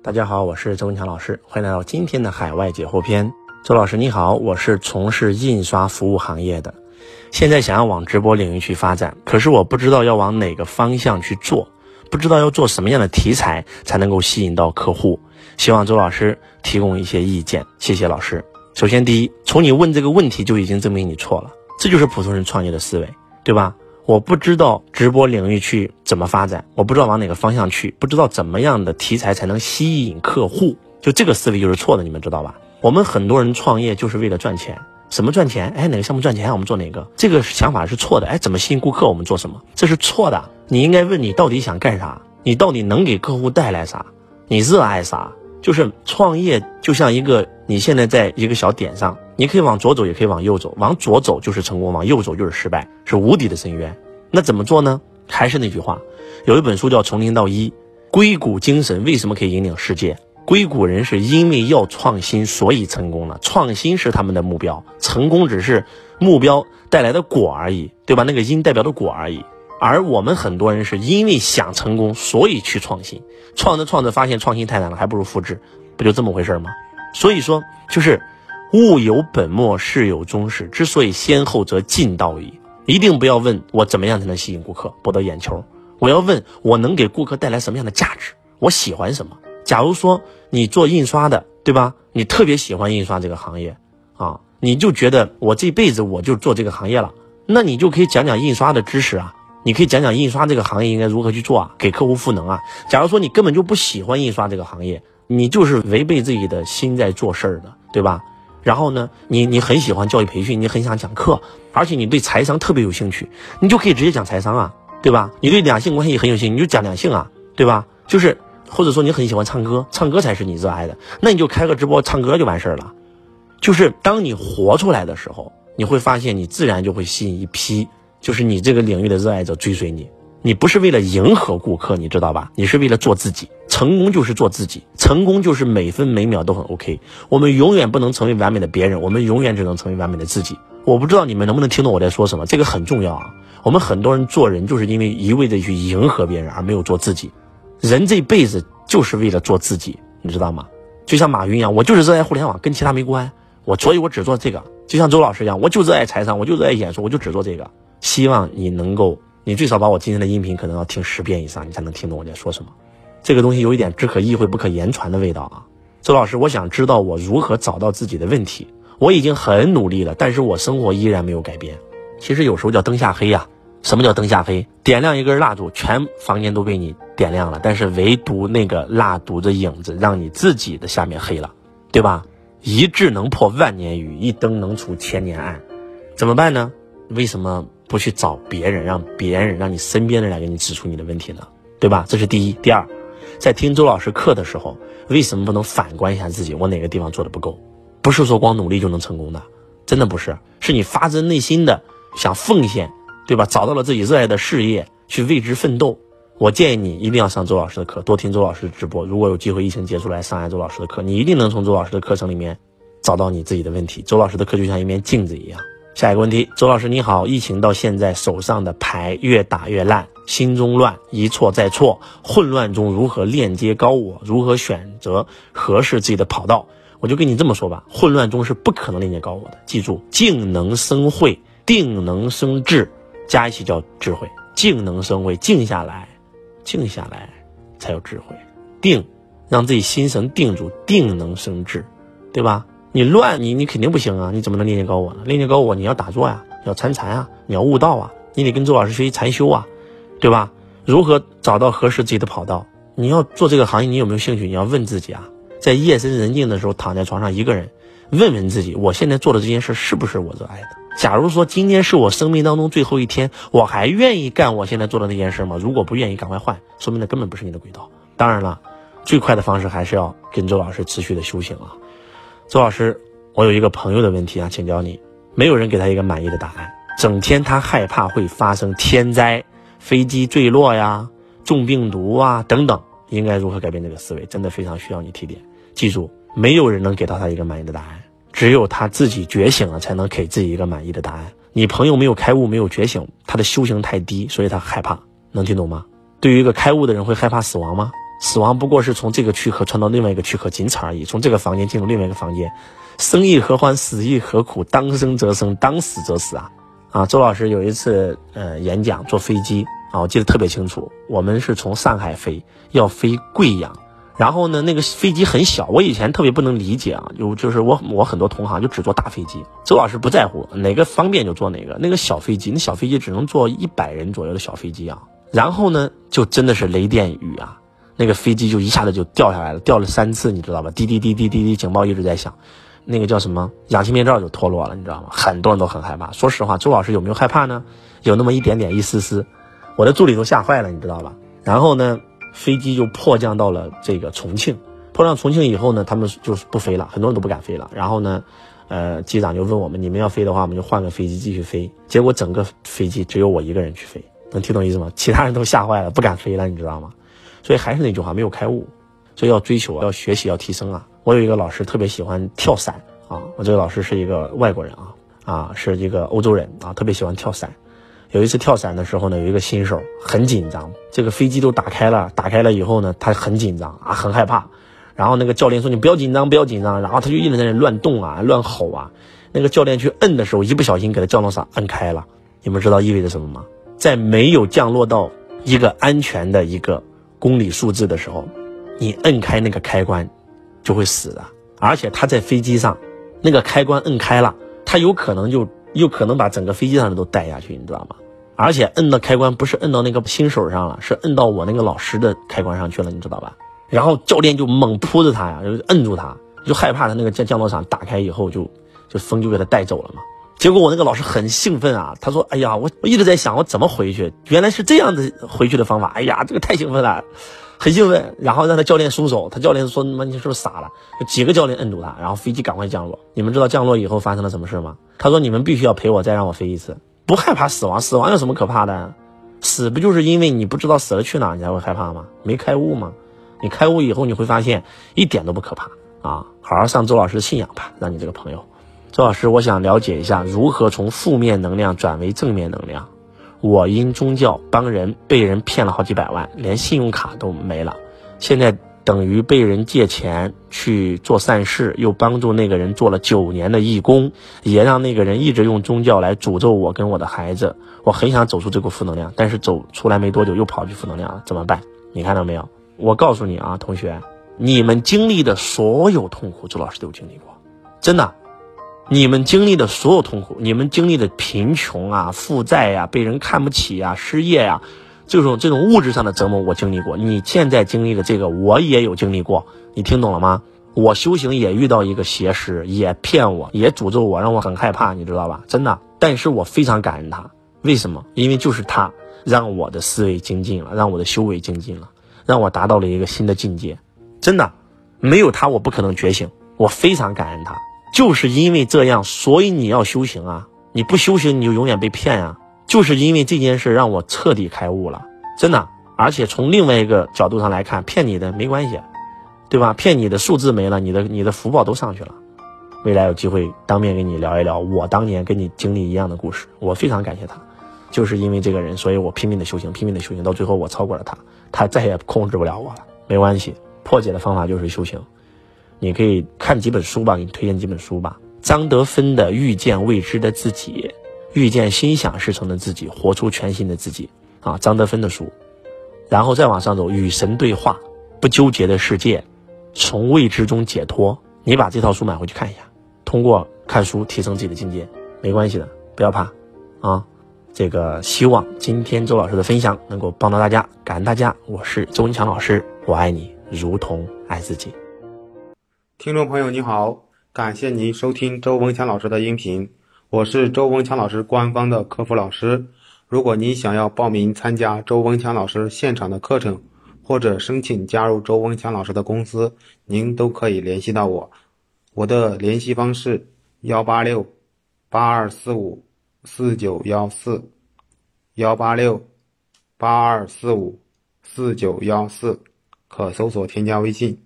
大家好，我是周文强老师，欢迎来到今天的海外解惑篇。周老师你好，我是从事印刷服务行业的，现在想要往直播领域去发展，可是我不知道要往哪个方向去做，不知道要做什么样的题材才能够吸引到客户，希望周老师提供一些意见，谢谢老师。首先，第一，从你问这个问题就已经证明你错了，这就是普通人创业的思维，对吧？我不知道直播领域去怎么发展，我不知道往哪个方向去，不知道怎么样的题材才能吸引客户，就这个思维就是错的，你们知道吧？我们很多人创业就是为了赚钱，什么赚钱？哎，哪个项目赚钱，我们做哪个？这个想法是错的。哎，怎么吸引顾客，我们做什么？这是错的。你应该问你到底想干啥？你到底能给客户带来啥？你热爱啥？就是创业就像一个，你现在在一个小点上。你可以往左走，也可以往右走。往左走就是成功，往右走就是失败，是无底的深渊。那怎么做呢？还是那句话，有一本书叫《从零到一》，硅谷精神为什么可以引领世界？硅谷人是因为要创新，所以成功了。创新是他们的目标，成功只是目标带来的果而已，对吧？那个因代表的果而已。而我们很多人是因为想成功，所以去创新，创着创着发现创新太难了，还不如复制，不就这么回事吗？所以说，就是。物有本末，事有终始。之所以先后，则近道矣。一定不要问我怎么样才能吸引顾客，博得眼球。我要问我能给顾客带来什么样的价值，我喜欢什么。假如说你做印刷的，对吧？你特别喜欢印刷这个行业啊，你就觉得我这辈子我就做这个行业了，那你就可以讲讲印刷的知识啊，你可以讲讲印刷这个行业应该如何去做啊，给客户赋能啊。假如说你根本就不喜欢印刷这个行业，你就是违背自己的心在做事儿的，对吧？然后呢，你你很喜欢教育培训，你很想讲课，而且你对财商特别有兴趣，你就可以直接讲财商啊，对吧？你对两性关系很有兴趣，你就讲两性啊，对吧？就是或者说你很喜欢唱歌，唱歌才是你热爱的，那你就开个直播唱歌就完事儿了。就是当你活出来的时候，你会发现你自然就会吸引一批，就是你这个领域的热爱者追随你。你不是为了迎合顾客，你知道吧？你是为了做自己。成功就是做自己，成功就是每分每秒都很 OK。我们永远不能成为完美的别人，我们永远只能成为完美的自己。我不知道你们能不能听懂我在说什么，这个很重要啊。我们很多人做人就是因为一味的去迎合别人，而没有做自己。人这辈子就是为了做自己，你知道吗？就像马云一样，我就是热爱互联网，跟其他没关。我所以，我只做这个。就像周老师一样，我就热爱财商，我就热爱演说，我就只做这个。希望你能够。你最少把我今天的音频可能要听十遍以上，你才能听懂我在说什么。这个东西有一点只可意会不可言传的味道啊，周老师，我想知道我如何找到自己的问题。我已经很努力了，但是我生活依然没有改变。其实有时候叫灯下黑呀。什么叫灯下黑？点亮一根蜡烛，全房间都被你点亮了，但是唯独那个蜡烛的影子让你自己的下面黑了，对吧？一智能破万年雨，一灯能除千年暗。怎么办呢？为什么？不去找别人，让别人让你身边的人给你指出你的问题呢，对吧？这是第一。第二，在听周老师课的时候，为什么不能反观一下自己？我哪个地方做的不够？不是说光努力就能成功的，真的不是。是你发自内心的想奉献，对吧？找到了自己热爱的事业，去为之奋斗。我建议你一定要上周老师的课，多听周老师的直播。如果有机会疫情结束来上下周老师的课，你一定能从周老师的课程里面找到你自己的问题。周老师的课就像一面镜子一样。下一个问题，周老师你好，疫情到现在手上的牌越打越烂，心中乱，一错再错，混乱中如何链接高我？如何选择合适自己的跑道？我就跟你这么说吧，混乱中是不可能链接高我的。记住，静能生慧，定能生智，加一起叫智慧。静能生慧，静下来，静下来才有智慧。定，让自己心神定住，定能生智，对吧？你乱，你你肯定不行啊！你怎么能练练高我呢？练练高我，你要打坐呀，要参禅啊，你要悟道啊，你得跟周老师学习禅修啊，对吧？如何找到合适自己的跑道？你要做这个行业，你有没有兴趣？你要问自己啊，在夜深人静的时候，躺在床上一个人，问问自己，我现在做的这件事是不是我热爱的？假如说今天是我生命当中最后一天，我还愿意干我现在做的那件事吗？如果不愿意，赶快换，说明那根本不是你的轨道。当然了，最快的方式还是要跟周老师持续的修行啊。周老师，我有一个朋友的问题啊，请教你。没有人给他一个满意的答案，整天他害怕会发生天灾、飞机坠落呀、中病毒啊等等，应该如何改变这个思维？真的非常需要你提点。记住，没有人能给到他一个满意的答案，只有他自己觉醒了，才能给自己一个满意的答案。你朋友没有开悟，没有觉醒，他的修行太低，所以他害怕。能听懂吗？对于一个开悟的人，会害怕死亡吗？死亡不过是从这个躯壳穿到另外一个躯壳，仅此而已。从这个房间进入另外一个房间，生亦何欢，死亦何苦？当生则生，当死则死啊！啊，周老师有一次呃演讲坐飞机啊，我记得特别清楚。我们是从上海飞，要飞贵阳，然后呢那个飞机很小，我以前特别不能理解啊，就就是我我很多同行就只坐大飞机，周老师不在乎哪个方便就坐哪个。那个小飞机，那小飞机只能坐一百人左右的小飞机啊，然后呢就真的是雷电雨啊。那个飞机就一下子就掉下来了，掉了三次，你知道吧？滴滴滴滴滴滴，警报一直在响，那个叫什么？氧气面罩就脱落了，你知道吗？很多人都很害怕。说实话，周老师有没有害怕呢？有那么一点点，一丝丝。我的助理都吓坏了，你知道吧？然后呢，飞机就迫降到了这个重庆。迫降重庆以后呢，他们就不飞了，很多人都不敢飞了。然后呢，呃，机长就问我们：你们要飞的话，我们就换个飞机继续飞。结果整个飞机只有我一个人去飞，能听懂意思吗？其他人都吓坏了，不敢飞了，你知道吗？所以还是那句话，没有开悟，所以要追求，要学习，要提升啊！我有一个老师特别喜欢跳伞啊，我这个老师是一个外国人啊，啊，是一个欧洲人啊，特别喜欢跳伞。有一次跳伞的时候呢，有一个新手很紧张，这个飞机都打开了，打开了以后呢，他很紧张啊，很害怕。然后那个教练说：“你不要紧张，不要紧张。”然后他就一直在那乱动啊，乱吼啊。那个教练去摁的时候，一不小心给他降落伞摁开了。你们知道意味着什么吗？在没有降落到一个安全的一个。公里数字的时候，你摁开那个开关，就会死的。而且他在飞机上，那个开关摁开了，他有可能就有可能把整个飞机上的都带下去，你知道吗？而且摁的开关不是摁到那个新手上了，是摁到我那个老师的开关上去了，你知道吧？然后教练就猛扑着他呀，就摁住他，就害怕他那个降降落伞打开以后就就风就给他带走了嘛。结果我那个老师很兴奋啊，他说：“哎呀，我我一直在想我怎么回去，原来是这样的回去的方法。哎呀，这个太兴奋了，很兴奋。然后让他教练松手，他教练说：‘妈，你是不是傻了？’几个教练摁住他，然后飞机赶快降落。你们知道降落以后发生了什么事吗？他说：‘你们必须要陪我再让我飞一次，不害怕死亡。死亡有什么可怕的？死不就是因为你不知道死了去哪，你才会害怕吗？没开悟吗？你开悟以后，你会发现一点都不可怕啊！好好上周老师的信仰吧，让你这个朋友。”周老师，我想了解一下如何从负面能量转为正面能量。我因宗教帮人被人骗了好几百万，连信用卡都没了。现在等于被人借钱去做善事，又帮助那个人做了九年的义工，也让那个人一直用宗教来诅咒我跟我的孩子。我很想走出这股负能量，但是走出来没多久又跑去负能量了，怎么办？你看到没有？我告诉你啊，同学，你们经历的所有痛苦，周老师都经历过，真的。你们经历的所有痛苦，你们经历的贫穷啊、负债呀、被人看不起呀、失业呀，这种这种物质上的折磨，我经历过。你现在经历的这个，我也有经历过。你听懂了吗？我修行也遇到一个邪师，也骗我，也诅咒我，让我很害怕，你知道吧？真的。但是我非常感恩他，为什么？因为就是他让我的思维精进了，让我的修为精进了，让我达到了一个新的境界。真的，没有他，我不可能觉醒。我非常感恩他。就是因为这样，所以你要修行啊！你不修行，你就永远被骗啊！就是因为这件事让我彻底开悟了，真的。而且从另外一个角度上来看，骗你的没关系，对吧？骗你的数字没了，你的你的福报都上去了。未来有机会当面跟你聊一聊我当年跟你经历一样的故事，我非常感谢他。就是因为这个人，所以我拼命的修行，拼命的修行，到最后我超过了他，他再也控制不了我了。没关系，破解的方法就是修行。你可以看几本书吧，给你推荐几本书吧。张德芬的《遇见未知的自己》，遇见心想事成的自己，活出全新的自己啊，张德芬的书。然后再往上走，《与神对话》，不纠结的世界，从未知中解脱。你把这套书买回去看一下，通过看书提升自己的境界，没关系的，不要怕啊。这个希望今天周老师的分享能够帮到大家，感恩大家。我是周文强老师，我爱你如同爱自己。听众朋友，你好，感谢您收听周文强老师的音频，我是周文强老师官方的客服老师。如果您想要报名参加周文强老师现场的课程，或者申请加入周文强老师的公司，您都可以联系到我。我的联系方式：幺八六八二四五四九幺四，幺八六八二四五四九幺四，可搜索添加微信。